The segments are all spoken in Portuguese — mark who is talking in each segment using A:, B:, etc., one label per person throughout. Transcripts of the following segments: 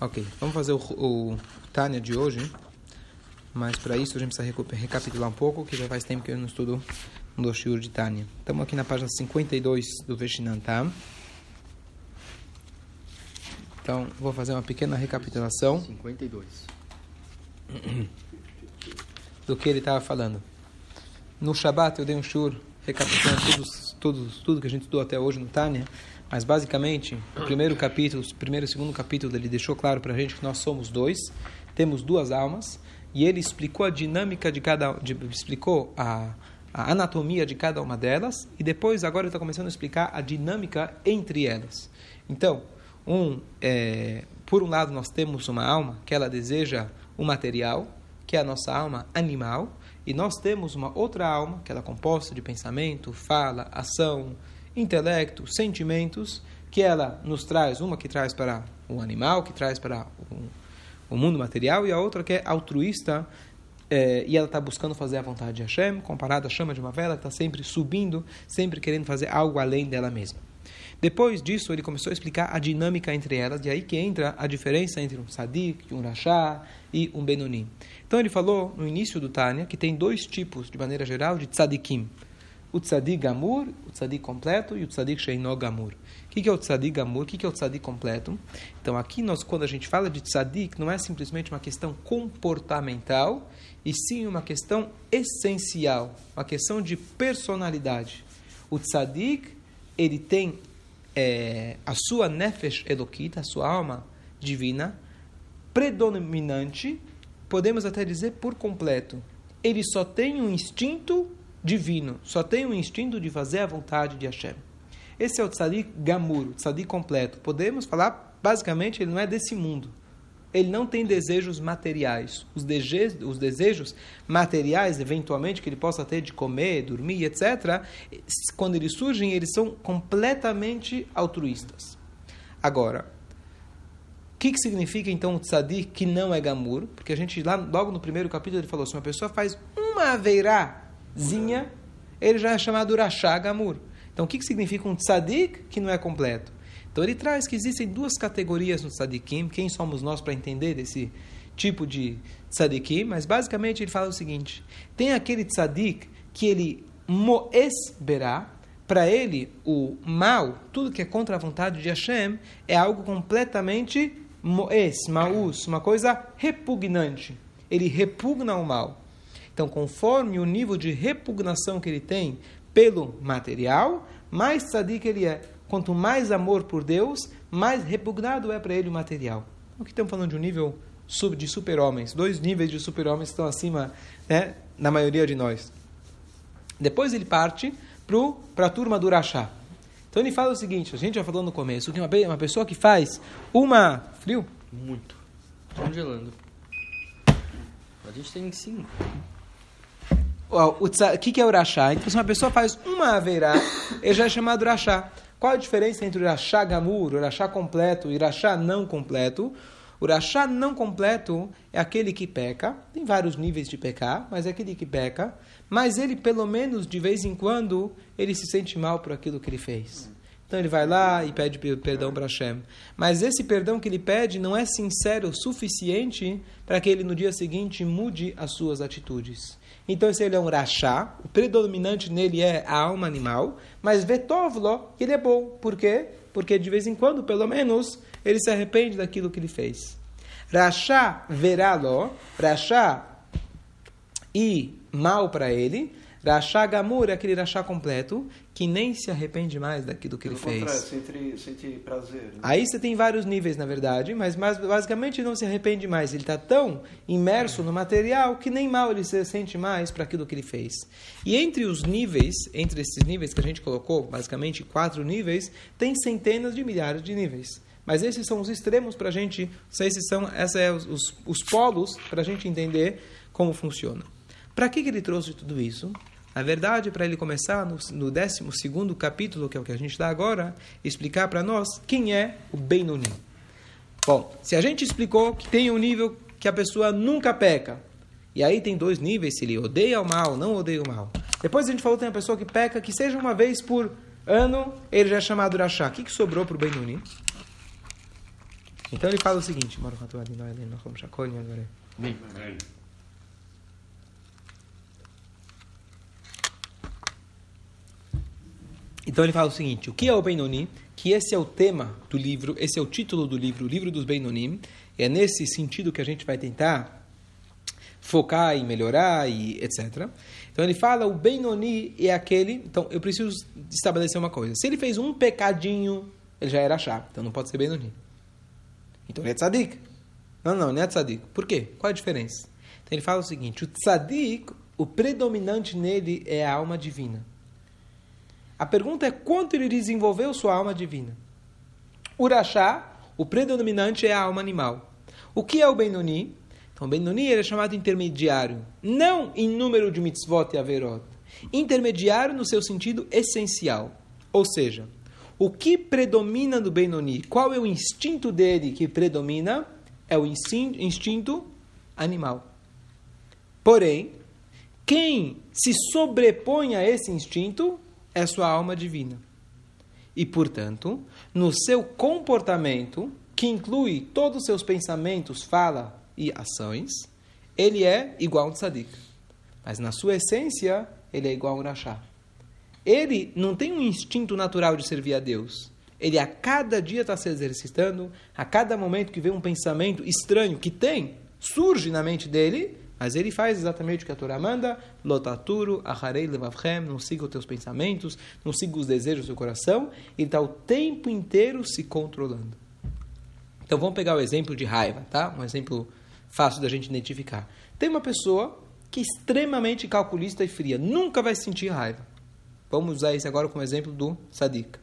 A: Ok, vamos fazer o, o Tânia de hoje. Mas para isso a gente precisa recapitular um pouco, que já faz tempo que eu não estudo no Shiur de Tânia. Estamos aqui na página 52 do Veshinantam. Então, vou fazer uma pequena recapitulação.
B: 52.
A: Do que ele estava falando. No Shabat eu dei um shur recapitulando tudo, tudo, tudo que a gente estudou até hoje no Tânia. Mas basicamente, o primeiro capítulo, o primeiro e segundo capítulo, ele deixou claro para a gente que nós somos dois, temos duas almas, e ele explicou a dinâmica de cada, de, explicou a, a anatomia de cada uma delas, e depois agora ele está começando a explicar a dinâmica entre elas. Então, um, é, por um lado nós temos uma alma que ela deseja o material, que é a nossa alma animal, e nós temos uma outra alma que ela é composta de pensamento, fala, ação, intelecto, sentimentos, que ela nos traz, uma que traz para o animal, que traz para o, o mundo material, e a outra que é altruísta, é, e ela está buscando fazer a vontade de Hashem, comparada à chama de uma vela, que está sempre subindo, sempre querendo fazer algo além dela mesma. Depois disso, ele começou a explicar a dinâmica entre elas, e aí que entra a diferença entre um sadik, um rachá e um benoni. Então ele falou no início do Tânia que tem dois tipos, de maneira geral, de tzadikim o tzadik gamur, o tzadik completo e o tzadik sheino gamur. O que é o tzadik gamur? O que é o tzadik completo? Então, aqui, nós, quando a gente fala de tzadik, não é simplesmente uma questão comportamental, e sim uma questão essencial, uma questão de personalidade. O tzadik, ele tem é, a sua nefesh elokita, a sua alma divina, predominante, podemos até dizer por completo. Ele só tem um instinto divino, só tem o instinto de fazer a vontade de Hashem. Esse é o tzadik o tzadik completo. Podemos falar, basicamente, ele não é desse mundo. Ele não tem desejos materiais. Os, desejos, os desejos materiais, eventualmente, que ele possa ter de comer, dormir, etc., quando eles surgem, eles são completamente altruístas. Agora, o que, que significa então o tzadik que não é gamur? Porque a gente, lá, logo no primeiro capítulo, ele falou: se uma pessoa faz uma aveirá zinha, ele já é chamado Rashá Gamur. Então, o que, que significa um tzadik que não é completo? Então, ele traz que existem duas categorias no tzadikim. Quem somos nós para entender desse tipo de tzadikim? Mas, basicamente, ele fala o seguinte. Tem aquele tzadik que ele moesberá, para ele, o mal, tudo que é contra a vontade de Hashem, é algo completamente moes, maus, uma coisa repugnante. Ele repugna o mal. Então, conforme o nível de repugnação que ele tem pelo material, mais tzadik ele é. Quanto mais amor por Deus, mais repugnado é para ele o material. O que estamos falando de um nível sub, de super-homens. Dois níveis de super-homens estão acima né, na maioria de nós. Depois ele parte para a turma do Rachá. Então ele fala o seguinte, a gente já falou no começo, que uma, uma pessoa que faz uma... Frio?
B: Muito. Congelando. A gente tem cinco
A: o, que, que é Urachá? Então, se uma pessoa faz uma Aveirá, ele já é chamado Urachá. Qual a diferença entre Urachá Gamur, Urachá completo e Urachá não completo? Urachá não completo é aquele que peca, tem vários níveis de pecar, mas é aquele que peca, mas ele, pelo menos, de vez em quando, ele se sente mal por aquilo que ele fez. Então ele vai lá e pede perdão para Hashem. Mas esse perdão que ele pede não é sincero o suficiente para que ele no dia seguinte mude as suas atitudes. Então, se ele é um rachá, o predominante nele é a alma animal, mas vetovlo, ele é bom. Por quê? Porque de vez em quando, pelo menos, ele se arrepende daquilo que ele fez. Rachá verá-lo, rachá e mal para ele, Rachá Gamur é aquele Rachá completo que nem se arrepende mais daquilo que ele fez.
C: Sente, sente prazer. Né?
A: Aí você tem vários níveis, na verdade, mas, mas basicamente não se arrepende mais. Ele está tão imerso no material que nem mal ele se sente mais para aquilo que ele fez. E entre os níveis, entre esses níveis que a gente colocou, basicamente quatro níveis, tem centenas de milhares de níveis. Mas esses são os extremos para a gente, esses são, esses é os, os, os polos para a gente entender como funciona. Para que, que ele trouxe tudo isso? Na verdade, para ele começar no, no 12 capítulo, que é o que a gente está agora, explicar para nós quem é o Benoni. Bom, se a gente explicou que tem um nível que a pessoa nunca peca, e aí tem dois níveis, se ele odeia o mal, não odeia o mal. Depois a gente falou que tem uma pessoa que peca, que seja uma vez por ano, ele já é chamado Rachá. O que, que sobrou para o Benoni? Então ele fala o seguinte, Então ele fala o seguinte: o que é o Benoni? Que esse é o tema do livro, esse é o título do livro, o livro dos Benonim. É nesse sentido que a gente vai tentar focar e melhorar e etc. Então ele fala o Benoni é aquele. Então eu preciso estabelecer uma coisa: se ele fez um pecadinho, ele já era chá, então não pode ser Benoni. Então ele é tzadik. Não, não, não é tzadik. Por quê? Qual a diferença? Então ele fala o seguinte: o tzadik, o predominante nele é a alma divina. A pergunta é quanto ele desenvolveu sua alma divina. O Rashá, o predominante é a alma animal. O que é o Benoni? Então, o Benoni é chamado intermediário, não em número de mitzvot e averot. Intermediário no seu sentido essencial. Ou seja, o que predomina no Benoni? Qual é o instinto dele que predomina? É o instinto animal. Porém, quem se sobrepõe a esse instinto é sua alma divina. E, portanto, no seu comportamento, que inclui todos os seus pensamentos, fala e ações, ele é igual a um tzadik. Mas na sua essência, ele é igual a um rachá. Ele não tem um instinto natural de servir a Deus. Ele a cada dia está se exercitando, a cada momento que vê um pensamento estranho que tem, surge na mente dele, mas ele faz exatamente o que a Torá manda: Lotaturu, Aharei Levavchem, não siga os teus pensamentos, não siga os desejos do seu coração. Ele está o tempo inteiro se controlando. Então vamos pegar o exemplo de raiva, tá? Um exemplo fácil da gente identificar. Tem uma pessoa que é extremamente calculista e fria, nunca vai sentir raiva. Vamos usar isso agora como exemplo do Sadik.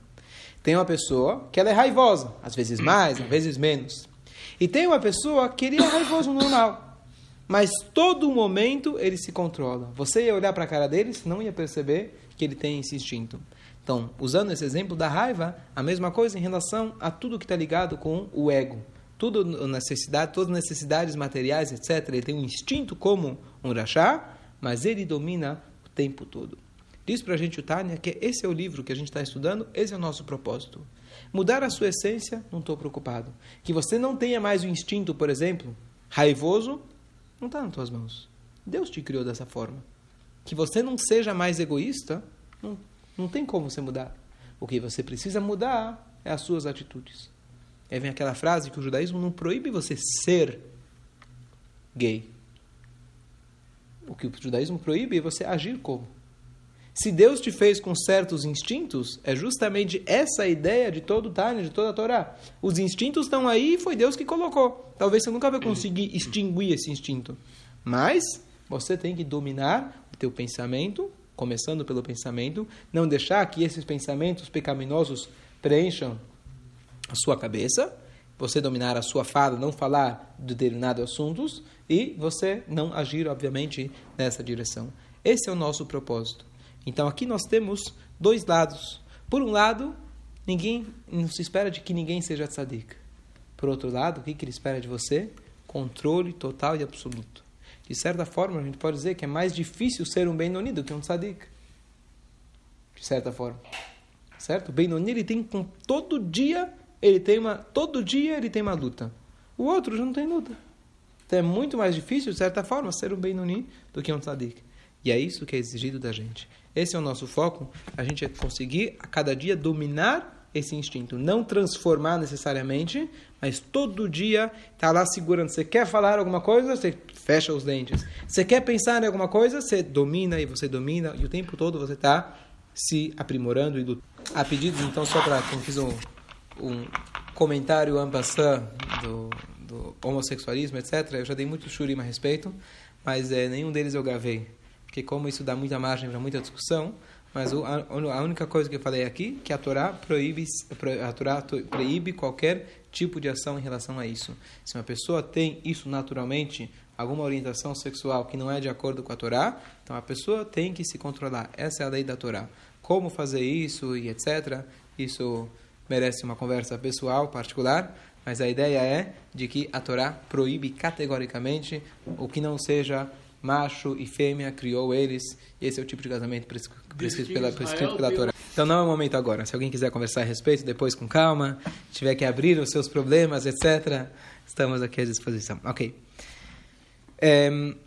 A: Tem uma pessoa que ela é raivosa, às vezes mais, às vezes menos. E tem uma pessoa que ele é raivoso normal. Mas todo momento ele se controla. Você ia olhar para a cara dele, não ia perceber que ele tem esse instinto. Então, usando esse exemplo da raiva, a mesma coisa em relação a tudo que está ligado com o ego. Tudo necessidade, todas as necessidades materiais, etc. Ele tem um instinto como um rachá, mas ele domina o tempo todo. Diz para a gente o Tânia que esse é o livro que a gente está estudando, esse é o nosso propósito. Mudar a sua essência, não estou preocupado. Que você não tenha mais o instinto, por exemplo, raivoso, não está nas tuas mãos. Deus te criou dessa forma. Que você não seja mais egoísta, não, não tem como você mudar. O que você precisa mudar é as suas atitudes. Aí vem aquela frase que o judaísmo não proíbe você ser gay. O que o judaísmo proíbe é você agir como. Se Deus te fez com certos instintos, é justamente essa a ideia de todo o Tânia, de toda a Torá. Os instintos estão aí e foi Deus que colocou. Talvez você nunca vai conseguir extinguir esse instinto. Mas você tem que dominar o teu pensamento, começando pelo pensamento, não deixar que esses pensamentos pecaminosos preencham a sua cabeça, você dominar a sua fala, não falar de determinados assuntos e você não agir, obviamente, nessa direção. Esse é o nosso propósito. Então aqui nós temos dois lados. Por um lado, ninguém não se espera de que ninguém seja tzadik. Por outro lado, o que, que ele espera de você? Controle total e absoluto. De certa forma, a gente pode dizer que é mais difícil ser um Benoni do que um tzadik. De certa forma. Certo? O Benoni, ele tem com todo dia, ele tem uma, todo dia ele tem uma luta. O outro já não tem luta. Então é muito mais difícil, de certa forma, ser um Benoni do que um tzadik. E é isso que é exigido da gente. Esse é o nosso foco, a gente é conseguir a cada dia dominar esse instinto, não transformar necessariamente, mas todo dia tá lá segurando. Você quer falar alguma coisa, você fecha os dentes. Você quer pensar em alguma coisa, você domina e você domina e o tempo todo você está se aprimorando e lutando. A pedidos, então, só para como fiz um, um comentário en do, do homossexualismo, etc. Eu já dei muito shurim a respeito, mas é, nenhum deles eu gravei porque como isso dá muita margem para muita discussão, mas a única coisa que eu falei aqui que a Torá proíbe a Torá proíbe qualquer tipo de ação em relação a isso. Se uma pessoa tem isso naturalmente, alguma orientação sexual que não é de acordo com a Torá, então a pessoa tem que se controlar. Essa é a lei da Torá. Como fazer isso e etc. Isso merece uma conversa pessoal, particular, mas a ideia é de que a Torá proíbe categoricamente o que não seja macho e fêmea, criou eles, esse é o tipo de casamento prescrito pela, prescrito pela Torá. Então não é o momento agora. Se alguém quiser conversar a respeito, depois com calma, tiver que abrir os seus problemas, etc., estamos aqui à disposição. Ok. Em,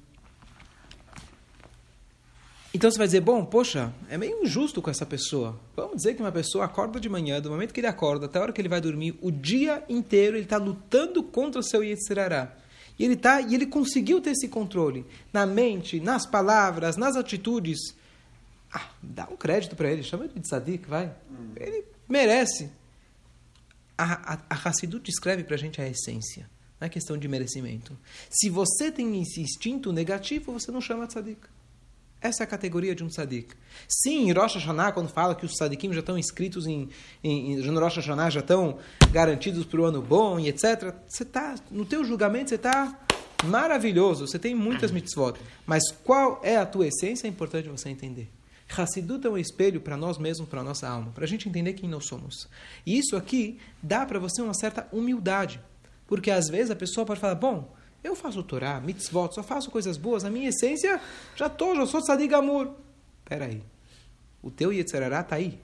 A: então você vai dizer, bom, poxa, é meio injusto com essa pessoa. Vamos dizer que uma pessoa acorda de manhã, do momento que ele acorda até a hora que ele vai dormir, o dia inteiro ele está lutando contra o seu Yetzirará. E ele, tá, e ele conseguiu ter esse controle na mente, nas palavras, nas atitudes. Ah, dá um crédito para ele, chama ele de tzadik, vai. Ele merece. A, a, a Hassidut descreve para a gente a essência. Não é questão de merecimento. Se você tem esse instinto negativo, você não chama tzadik. Essa é a categoria de um tzadik. Sim, em Rosh Hashanah, quando fala que os tzadikim já estão inscritos em, em, em Rosh Hashanah, já estão garantidos para o ano bom e etc. Você tá, no teu julgamento, você está maravilhoso, você tem muitas mitzvot. Mas qual é a tua essência? É importante você entender. Hassidut é um espelho para nós mesmos, para a nossa alma, para a gente entender quem nós somos. E isso aqui dá para você uma certa humildade. Porque às vezes a pessoa pode falar, bom, eu faço Torá, mitzvot, só faço coisas boas. Na minha essência, já estou, já sou tzadik amor. Espera aí. O teu Yetzerará está aí.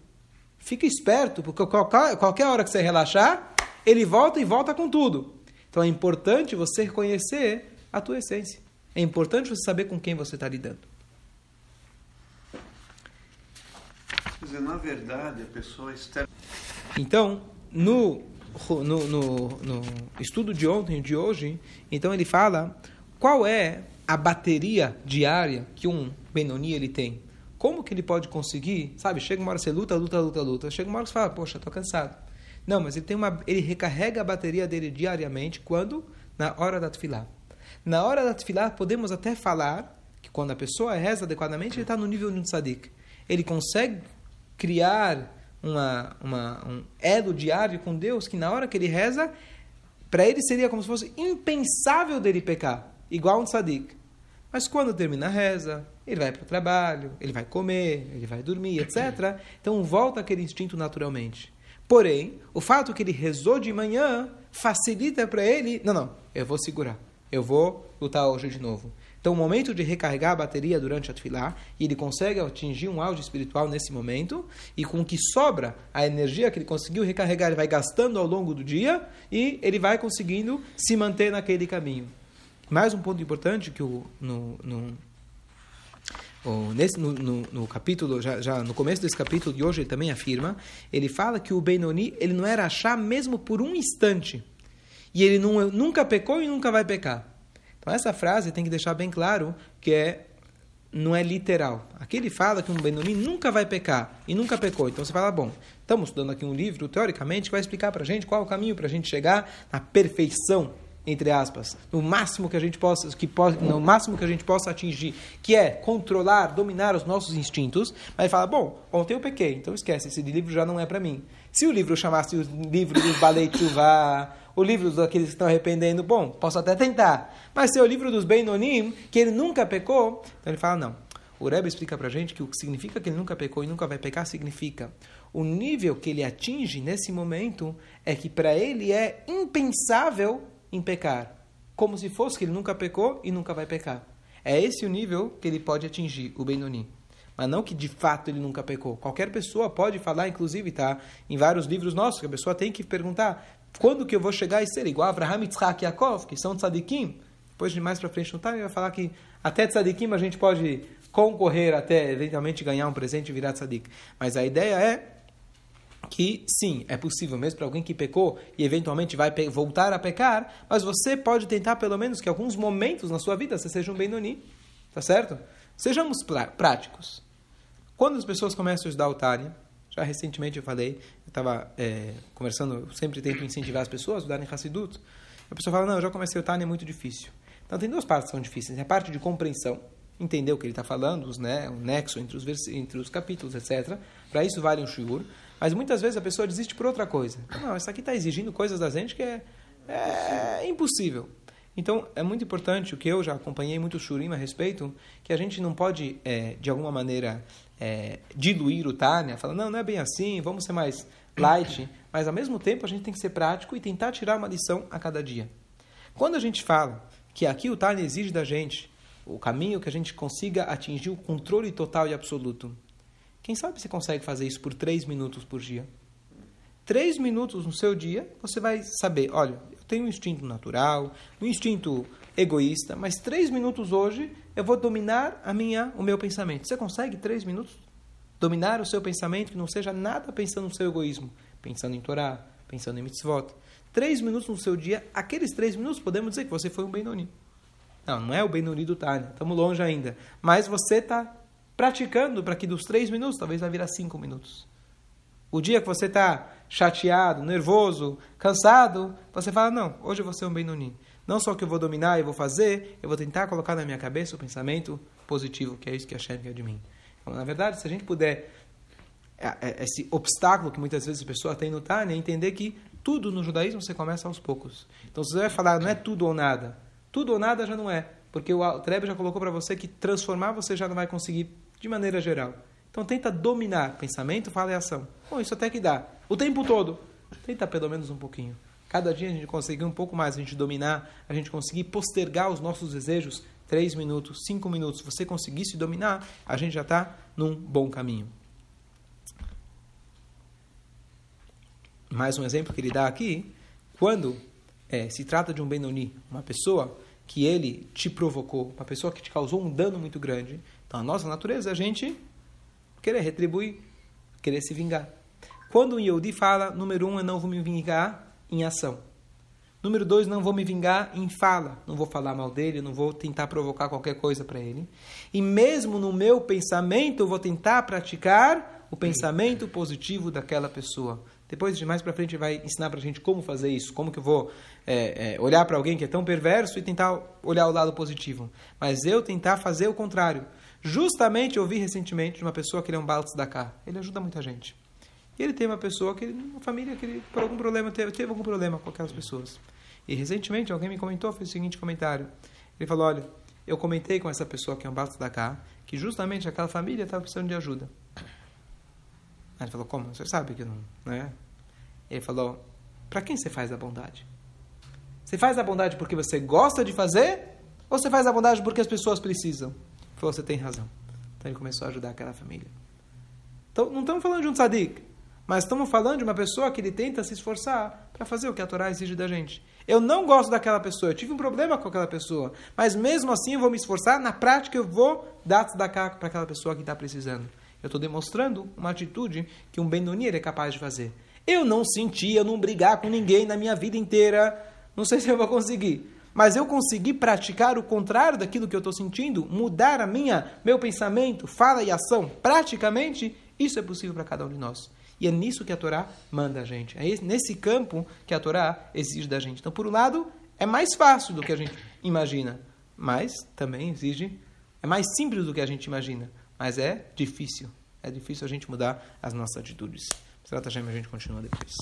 A: Fica esperto, porque qualquer, qualquer hora que você relaxar, ele volta e volta com tudo. Então é importante você reconhecer a tua essência. É importante você saber com quem você está lidando.
C: Quer dizer, na verdade, a pessoa externa.
A: Então, no, no, no, no estudo de ontem e de hoje, então ele fala qual é a bateria diária que um Benoni ele tem. Como que ele pode conseguir, sabe? Chega uma hora você luta, luta, luta, luta. Chega uma hora você fala, poxa, estou cansado. Não, mas ele tem uma, ele recarrega a bateria dele diariamente quando na hora da tefilá. Na hora da tefilá podemos até falar que quando a pessoa reza adequadamente, ele está no nível de um tzadik. Ele consegue criar uma, uma, um elo diário com Deus que na hora que ele reza, para ele seria como se fosse impensável dele pecar, igual um tzadik. Mas quando termina a reza, ele vai para o trabalho, ele vai comer, ele vai dormir, etc. Então volta aquele instinto naturalmente. Porém, o fato que ele rezou de manhã facilita para ele, não, não, eu vou segurar, eu vou lutar hoje de novo. Então, o momento de recarregar a bateria durante a tefilá, e ele consegue atingir um auge espiritual nesse momento, e com o que sobra, a energia que ele conseguiu recarregar, ele vai gastando ao longo do dia, e ele vai conseguindo se manter naquele caminho. Mais um ponto importante que o, no, no, o, nesse, no, no, no, capítulo, já, já no começo desse capítulo de hoje, ele também afirma, ele fala que o Benoni, ele não era achar mesmo por um instante. E ele não, nunca pecou e nunca vai pecar. Então essa frase tem que deixar bem claro que é não é literal. Aqui ele fala que um Benoni nunca vai pecar e nunca pecou. Então você fala, bom, estamos estudando aqui um livro, teoricamente, que vai explicar para a gente qual é o caminho para a gente chegar na perfeição, entre aspas, no máximo que a gente possa, que pode, no máximo que a gente possa atingir, que é controlar, dominar os nossos instintos. Mas ele fala, bom, ontem eu pequei, então esquece, esse livro já não é para mim. Se o livro chamasse o livro dos Balei o livro daqueles que estão arrependendo, bom, posso até tentar. Mas se é o livro dos Beinonim, que ele nunca pecou, então ele fala, não. O Rebbe explica pra gente que o que significa que ele nunca pecou e nunca vai pecar significa o nível que ele atinge nesse momento é que para ele é impensável em pecar, como se fosse que ele nunca pecou e nunca vai pecar. É esse o nível que ele pode atingir, o Benoni. Mas não que de fato ele nunca pecou. Qualquer pessoa pode falar, inclusive, tá? Em vários livros nossos, que a pessoa tem que perguntar quando que eu vou chegar a ser igual a Abraham, Yitzhak e Yaakov, que são tzadikim. Depois de mais para frente no time, vai falar que até tzadikim a gente pode concorrer até eventualmente ganhar um presente e virar tzadik. Mas a ideia é que sim, é possível mesmo para alguém que pecou e eventualmente vai voltar a pecar, mas você pode tentar pelo menos que alguns momentos na sua vida você seja um Benoni, tá certo? Sejamos práticos. Quando as pessoas começam a estudar o Tânia, já recentemente eu falei, eu estava é, conversando, sempre tento incentivar as pessoas a estudarem Hassidut. A pessoa fala, não, eu já comecei o Tânia, é muito difícil. Então tem duas partes que são difíceis. É a parte de compreensão, entender o que ele está falando, os, né, o nexo entre os, entre os capítulos, etc. Para isso vale um shiur. Mas muitas vezes a pessoa desiste por outra coisa. Não, isso aqui está exigindo coisas da gente que é, é impossível. Então, é muito importante, o que eu já acompanhei muito shurim a respeito, que a gente não pode, é, de alguma maneira, é, diluir o Tânia, falar, não, não é bem assim, vamos ser mais light, mas ao mesmo tempo a gente tem que ser prático e tentar tirar uma lição a cada dia. Quando a gente fala que aqui o Tânia exige da gente o caminho que a gente consiga atingir o controle total e absoluto. Quem sabe você consegue fazer isso por três minutos por dia? Três minutos no seu dia, você vai saber, olha, eu tenho um instinto natural, um instinto egoísta, mas três minutos hoje eu vou dominar a minha, o meu pensamento. Você consegue três minutos dominar o seu pensamento que não seja nada pensando no seu egoísmo, pensando em Torá, pensando em mitzvot? Três minutos no seu dia, aqueles três minutos podemos dizer que você foi um Benoni. Não, não é o Benoni do Tânia, estamos longe ainda. Mas você está praticando para que dos três minutos talvez vai virar cinco minutos. O dia que você está chateado, nervoso, cansado, você fala, não, hoje vou ser um Benoni. Não só que eu vou dominar e vou fazer, eu vou tentar colocar na minha cabeça o pensamento positivo, que é isso que a Hashem quer de mim. Então, na verdade, se a gente puder, é, é, esse obstáculo que muitas vezes a pessoa tem no Tânia, é entender que tudo no judaísmo você começa aos poucos. Então, se você vai falar, não é tudo ou nada. Tudo ou nada já não é. Porque o Trebe já colocou para você que transformar você já não vai conseguir de maneira geral. Então tenta dominar pensamento, fala e ação. Bom, isso até que dá. O tempo todo. Tenta pelo menos um pouquinho. Cada dia a gente conseguir um pouco mais, a gente dominar, a gente conseguir postergar os nossos desejos. Três minutos, cinco minutos. Você conseguir se dominar, a gente já está num bom caminho. Mais um exemplo que ele dá aqui. Quando é, se trata de um Benoni, uma pessoa que ele te provocou, uma pessoa que te causou um dano muito grande, então a nossa natureza é a gente querer retribuir, querer se vingar. Quando o Yehudi fala, número um, eu não vou me vingar em ação. Número dois, não vou me vingar em fala. Não vou falar mal dele, não vou tentar provocar qualquer coisa para ele. E mesmo no meu pensamento, eu vou tentar praticar o pensamento positivo daquela pessoa. Depois, de mais para frente, vai ensinar para a gente como fazer isso, como que eu vou é, é, olhar para alguém que é tão perverso e tentar olhar o lado positivo. Mas eu tentar fazer o contrário. Justamente, eu ouvi recentemente de uma pessoa que ele é um baltz da cá. Ele ajuda muita gente. E ele tem uma pessoa que, uma família que ele, por algum problema, teve, teve algum problema com aquelas pessoas. E recentemente, alguém me comentou, fez o seguinte comentário. Ele falou, olha, eu comentei com essa pessoa que é um baltz da cá, que justamente aquela família estava precisando de ajuda. Aí ele falou, como? Você sabe que não, né? Ele falou, para quem você faz a bondade? Você faz a bondade porque você gosta de fazer? Ou você faz a bondade porque as pessoas precisam? Ele falou, você tem razão. Então ele começou a ajudar aquela família. Então, não estamos falando de um tzadik, mas estamos falando de uma pessoa que ele tenta se esforçar para fazer o que a Torá exige da gente. Eu não gosto daquela pessoa, eu tive um problema com aquela pessoa, mas mesmo assim eu vou me esforçar, na prática eu vou dar tzedakah para aquela pessoa que está precisando. Eu estou demonstrando uma atitude que um Benoni é capaz de fazer. Eu não senti, eu não brigar com ninguém na minha vida inteira. Não sei se eu vou conseguir. Mas eu consegui praticar o contrário daquilo que eu estou sentindo, mudar a minha, meu pensamento, fala e ação. Praticamente, isso é possível para cada um de nós. E é nisso que a Torá manda a gente. É nesse campo que a Torá exige da gente. Então, por um lado, é mais fácil do que a gente imagina, mas também exige, é mais simples do que a gente imagina. Mas é difícil. É difícil a gente mudar as nossas atitudes. Que a gente continua depois.